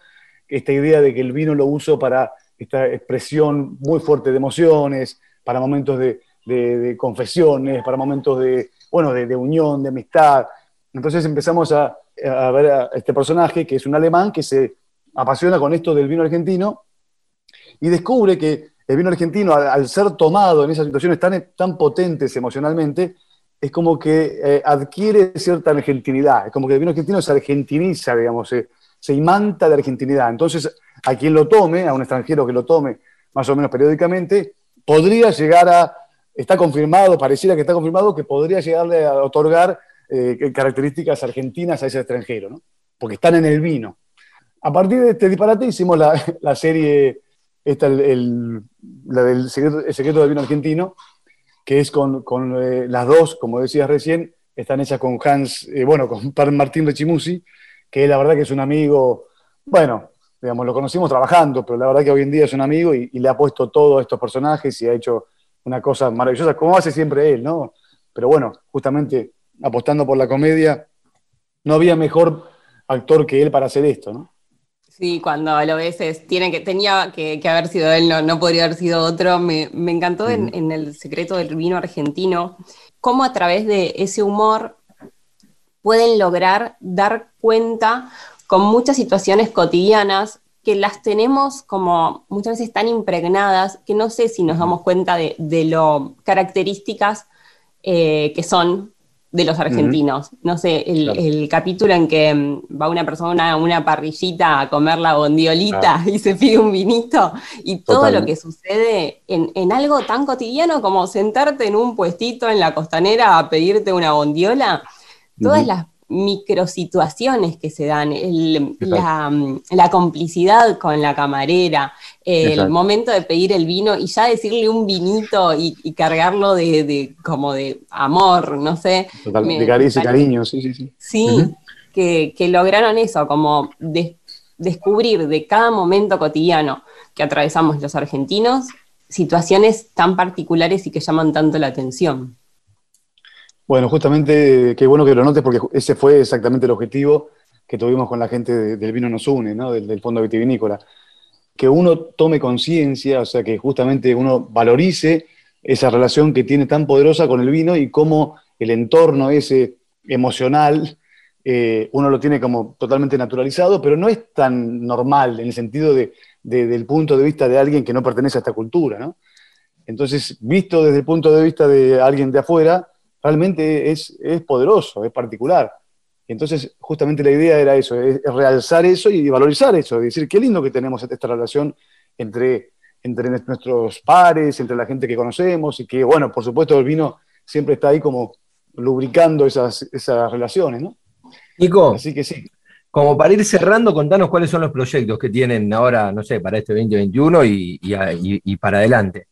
esta idea de que el vino lo uso para esta expresión muy fuerte de emociones, para momentos de, confesiones, para momentos de, bueno, de, unión, de amistad. Entonces empezamos a, ver a este personaje, que es un alemán, que se apasiona con esto del vino argentino y descubre que el vino argentino, al, ser tomado en esas situaciones tan, tan potentes emocionalmente, es como que eh, adquiere cierta argentinidad, es como que el vino argentino se argentiniza, digamos, se, imanta de argentinidad. Entonces, a quien lo tome, a un extranjero que lo tome más o menos periódicamente, podría llegar a, está confirmado, pareciera que está confirmado, que podría llegarle a otorgar eh, características argentinas a ese extranjero, ¿no? porque están en el vino. A partir de este disparate hicimos la, serie, esta, el, la del el secreto del vino argentino, que es con, eh, las dos, como decías recién, están hechas con Hans, eh, bueno, con Martín Rechimusi, que la verdad que es un amigo, bueno, digamos, lo conocimos trabajando, pero la verdad que hoy en día es un amigo y, le ha puesto todos estos personajes y ha hecho una cosa maravillosa, como hace siempre él, ¿no? Pero bueno, justamente apostando por la comedia, no había mejor actor que él para hacer esto, ¿no? Sí, cuando lo ves, tiene que, tenía que, haber sido él, no, no, podría haber sido otro. Me, encantó en, El secreto del vino argentino, cómo a través de ese humor pueden lograr dar cuenta con muchas situaciones cotidianas que las tenemos como muchas veces tan impregnadas que no sé si nos damos cuenta de, lo características eh, que son de los argentinos. No sé, el, capítulo en que mm, va una persona a una parrillita a comer la bondiolita y se pide un vinito y todo lo que sucede en, algo tan cotidiano como sentarte en un puestito en la costanera a pedirte una bondiola, todas las microsituaciones que se dan, la, complicidad con la camarera, el momento de pedir el vino y ya decirle un vinito y, cargarlo de, como de amor, no sé. de caricia, cariño, sí, sí, sí. Sí, que, lograron eso, como descubrir de cada momento cotidiano que atravesamos los argentinos situaciones tan particulares y que llaman tanto la atención. Bueno, justamente, qué bueno que lo notes porque ese fue exactamente el objetivo que tuvimos con la gente del Vino Nos Une, ¿no? del, Fondo Vitivinícola. Que uno tome conciencia, o sea, que justamente uno valorice esa relación que tiene tan poderosa con el vino y cómo el entorno ese emocional, eh, uno lo tiene como totalmente naturalizado, pero no es tan normal en el sentido de, del punto de vista de alguien que no pertenece a esta cultura, ¿no? Entonces, visto desde el punto de vista de alguien de afuera, realmente es, poderoso, es particular. Entonces, justamente la idea era eso, es, realzar eso y valorizar eso, decir, qué lindo que tenemos esta relación entre, entre nuestros pares, entre la gente que conocemos, y que, bueno, por supuesto, el vino siempre está ahí como lubricando esas, esas relaciones, ¿no? Nico, Así que sí. Como para ir cerrando, contanos cuáles son los proyectos que tienen ahora, no sé, para este 2021 y, y, para adelante.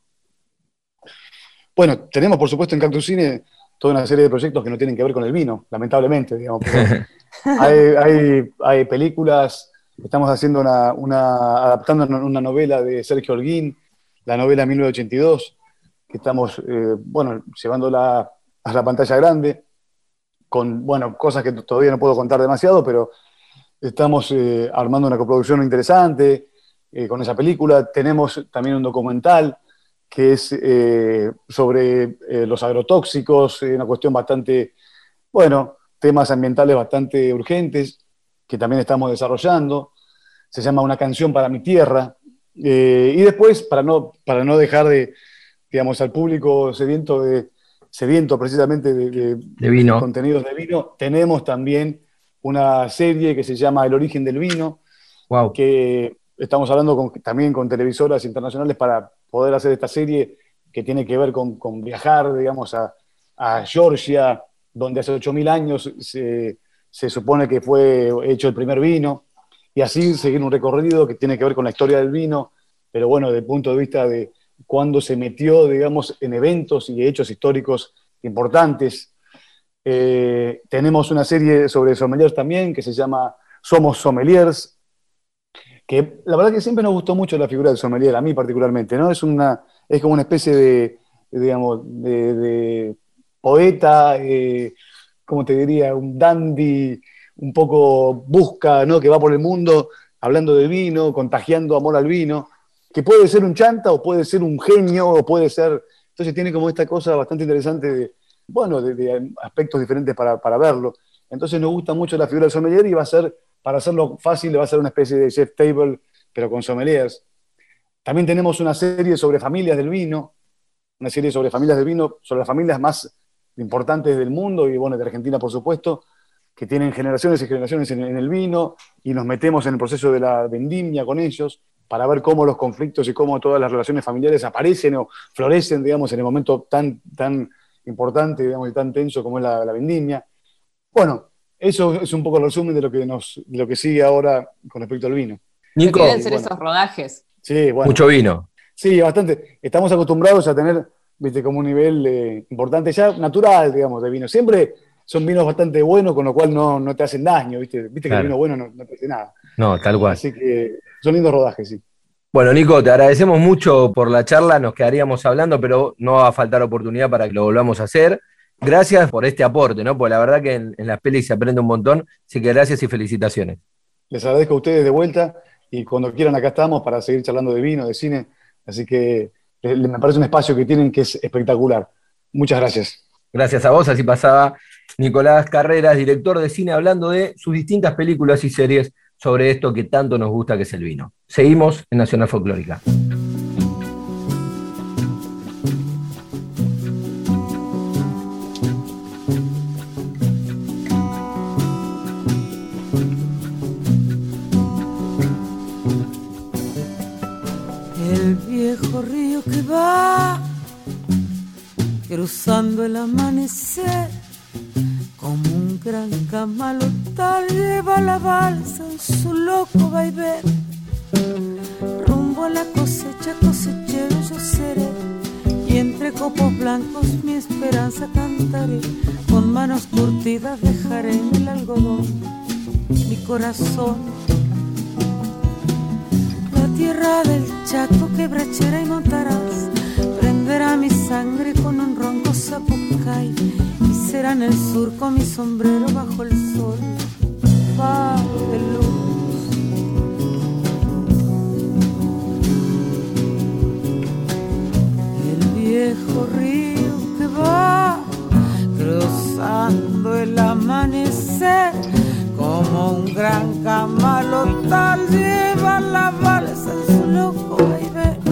Bueno, tenemos por supuesto en Cactus Cine toda una serie de proyectos que no tienen que ver con el vino, lamentablemente, digamos. hay, películas Estamos haciendo una, una adaptando una novela de Sergio Holguín, la novela 1982, que estamos, eh, bueno, llevándola a la pantalla grande, con, bueno, cosas que todavía no puedo contar demasiado, pero estamos eh, armando una coproducción interesante eh, con esa película. Tenemos también un documental que es sobre los agrotóxicos, una cuestión bastante, bueno, temas ambientales bastante urgentes que también estamos desarrollando. Se llama Una canción para mi tierra. y después, para no, para no dejar de, digamos, al público sediento, de, sediento precisamente de, vino. contenidos de vino, tenemos también una serie que se llama El origen del vino, wow. que estamos hablando también con televisoras internacionales para poder hacer esta serie que tiene que ver con, viajar, digamos, a, Georgia, donde hace 8.000 años se, se, supone que fue hecho el primer vino, y así seguir un recorrido que tiene que ver con la historia del vino, pero bueno, desde el punto de vista de, cuando se metió, digamos, en eventos y hechos históricos importantes. Eh, tenemos una serie sobre sommeliers también que se llama Somos Sommeliers, que la verdad que siempre nos gustó mucho la figura del sommelier, a mí particularmente, ¿no? Es, una, es como una especie de, digamos, de, poeta, eh, como te diría, un dandy, un poco busca, ¿no? Que va por el mundo hablando de vino, contagiando amor al vino que puede ser un chanta o puede ser un genio o puede ser... Entonces tiene como esta cosa bastante interesante de, bueno, de, aspectos diferentes para, para, verlo. Entonces nos gusta mucho la figura del sommelier y va a ser, para hacerlo fácil, va a ser una especie de chef table, pero con sommeliers. También tenemos una serie sobre familias del vino, una serie sobre familias del vino, sobre las familias más importantes del mundo y bueno, de Argentina por supuesto, que tienen generaciones y generaciones en, en el vino y nos metemos en el proceso de la vendimia con ellos para ver cómo los conflictos y cómo todas las relaciones familiares aparecen o florecen, digamos, en el momento tan, tan importante, digamos, y tan tenso como es la, vendimia. Bueno, eso es un poco el resumen de lo que, nos, lo que sigue ahora con respecto al vino. Nico, quieren ser esos rodajes. Sí, bueno. Mucho vino. Sí, bastante. Estamos acostumbrados a tener, viste, como un nivel eh, importante ya natural, digamos, de vino. Siempre son vinos bastante buenos, con lo cual no, no te hacen daño, viste. Viste que el vino bueno no, no te hace nada. No, tal cual. Así que son lindos rodajes, sí. Bueno, Nico, te agradecemos mucho por la charla, nos quedaríamos hablando, pero no va a faltar oportunidad para que lo volvamos a hacer. Gracias por este aporte, ¿no? Porque la verdad que en, las pelis se aprende un montón, así que gracias y felicitaciones. Les agradezco a ustedes de vuelta y cuando quieran acá estamos para seguir charlando de vino, de cine, así que me parece un espacio que tienen que es espectacular. Muchas gracias. Gracias a vos, así pasaba Nicolás Carreras, director de cine, hablando de sus distintas películas y series sobre esto que tanto nos gusta que es el vino. Seguimos en Nacional Folclórica. Viejo río que va cruzando el amanecer como un gran camalotal lleva la balsa en su loco vaivén. Rumbo a la cosecha, cosechero yo seré. Y entre copos blancos mi esperanza cantaré. Con manos curtidas dejaré en el algodón mi corazón. Tierra del chaco quebrachera y montarás. Prenderá mi sangre con un ronco zapucay será en el sur con mi sombrero bajo el sol, faro de luz. El viejo río que va cruzando el amanecer como un gran camalotal lleva la balsa en su loco vaivén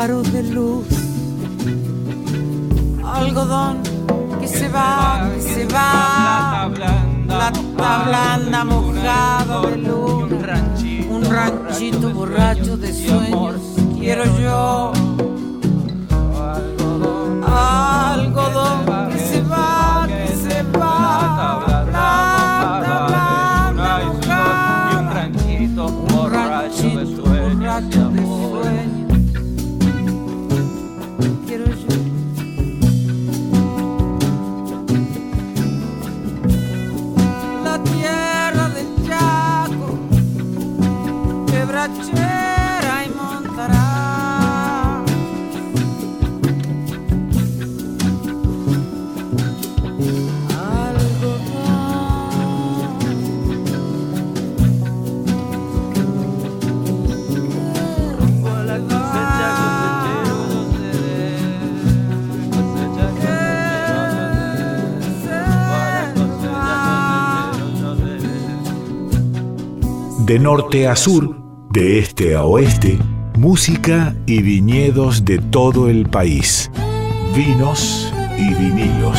faro de luz. Algodón que se va que se va. Plata blanda mojado de luna un ranchito borracho de sueños. Quiero yo De norte a sur, de este a oeste, música y viñedos de todo el país. Vinos y vinilos.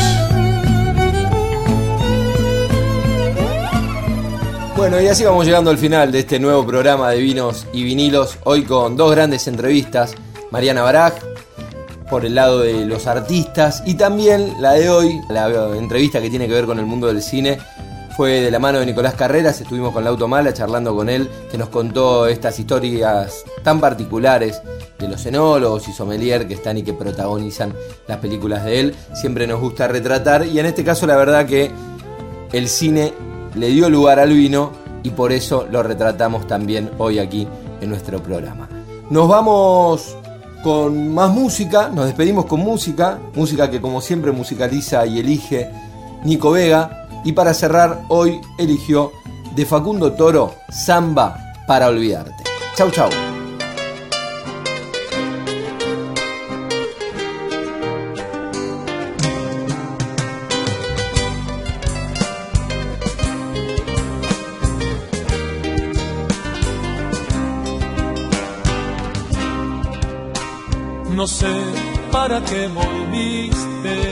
Bueno, y así vamos llegando al final de este nuevo programa de vinos y vinilos. Hoy con dos grandes entrevistas. Mariana Baraj, por el lado de los artistas, y también la de hoy, la entrevista que tiene que ver con el mundo del cine, fue de la mano de Nicolás Carreras. Estuvimos con Lauto Mala charlando con él, que nos contó estas historias tan particulares de los enólogos y sommelier que están y que protagonizan las películas de él. Siempre nos gusta retratar, y en este caso, la verdad que el cine le dio lugar al vino y por eso lo retratamos también hoy aquí en nuestro programa. Nos vamos con más música, nos despedimos con música, música que como siempre musicaliza y elige Nico Vega y para cerrar hoy eligió de Facundo Toro Samba para olvidarte. Chau chau. No sé para qué volviste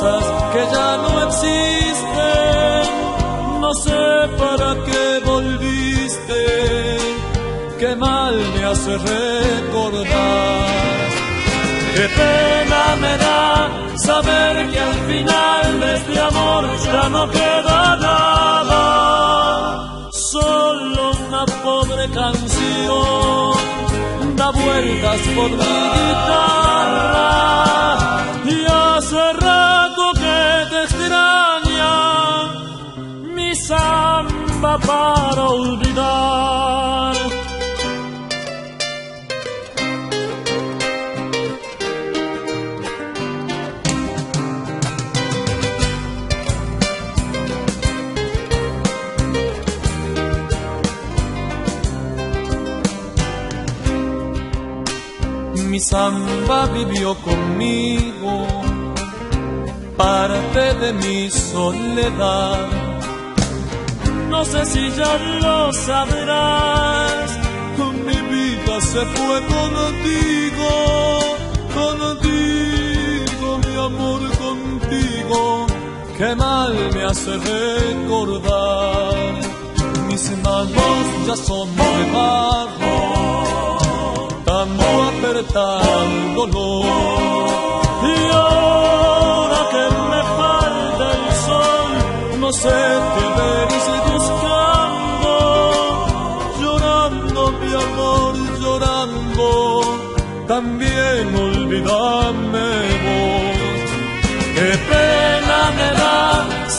Que ya no existen? No sé para qué volviste, qué mal me hace recordar. Qué pena me da saber que al final de este amor ya no queda nada, solo una pobre canción da vueltas por mi guitarra samba vivió conmigo, parte de mi soledad. No sé si ya lo sabrás, mi vida se fue contigo, contigo, mi amor contigo, que mal me hace recordar. Mis manos ya son de barro tanto apretar el dolor. Y ahora que me falta el sol, no sé qué venís buscando, llorando mi amor, llorando, también olvidame vos. Qué pena me da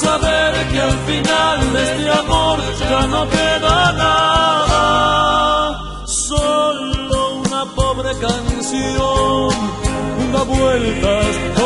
saber que al final de este amor ya no queda nada. Canción da vueltas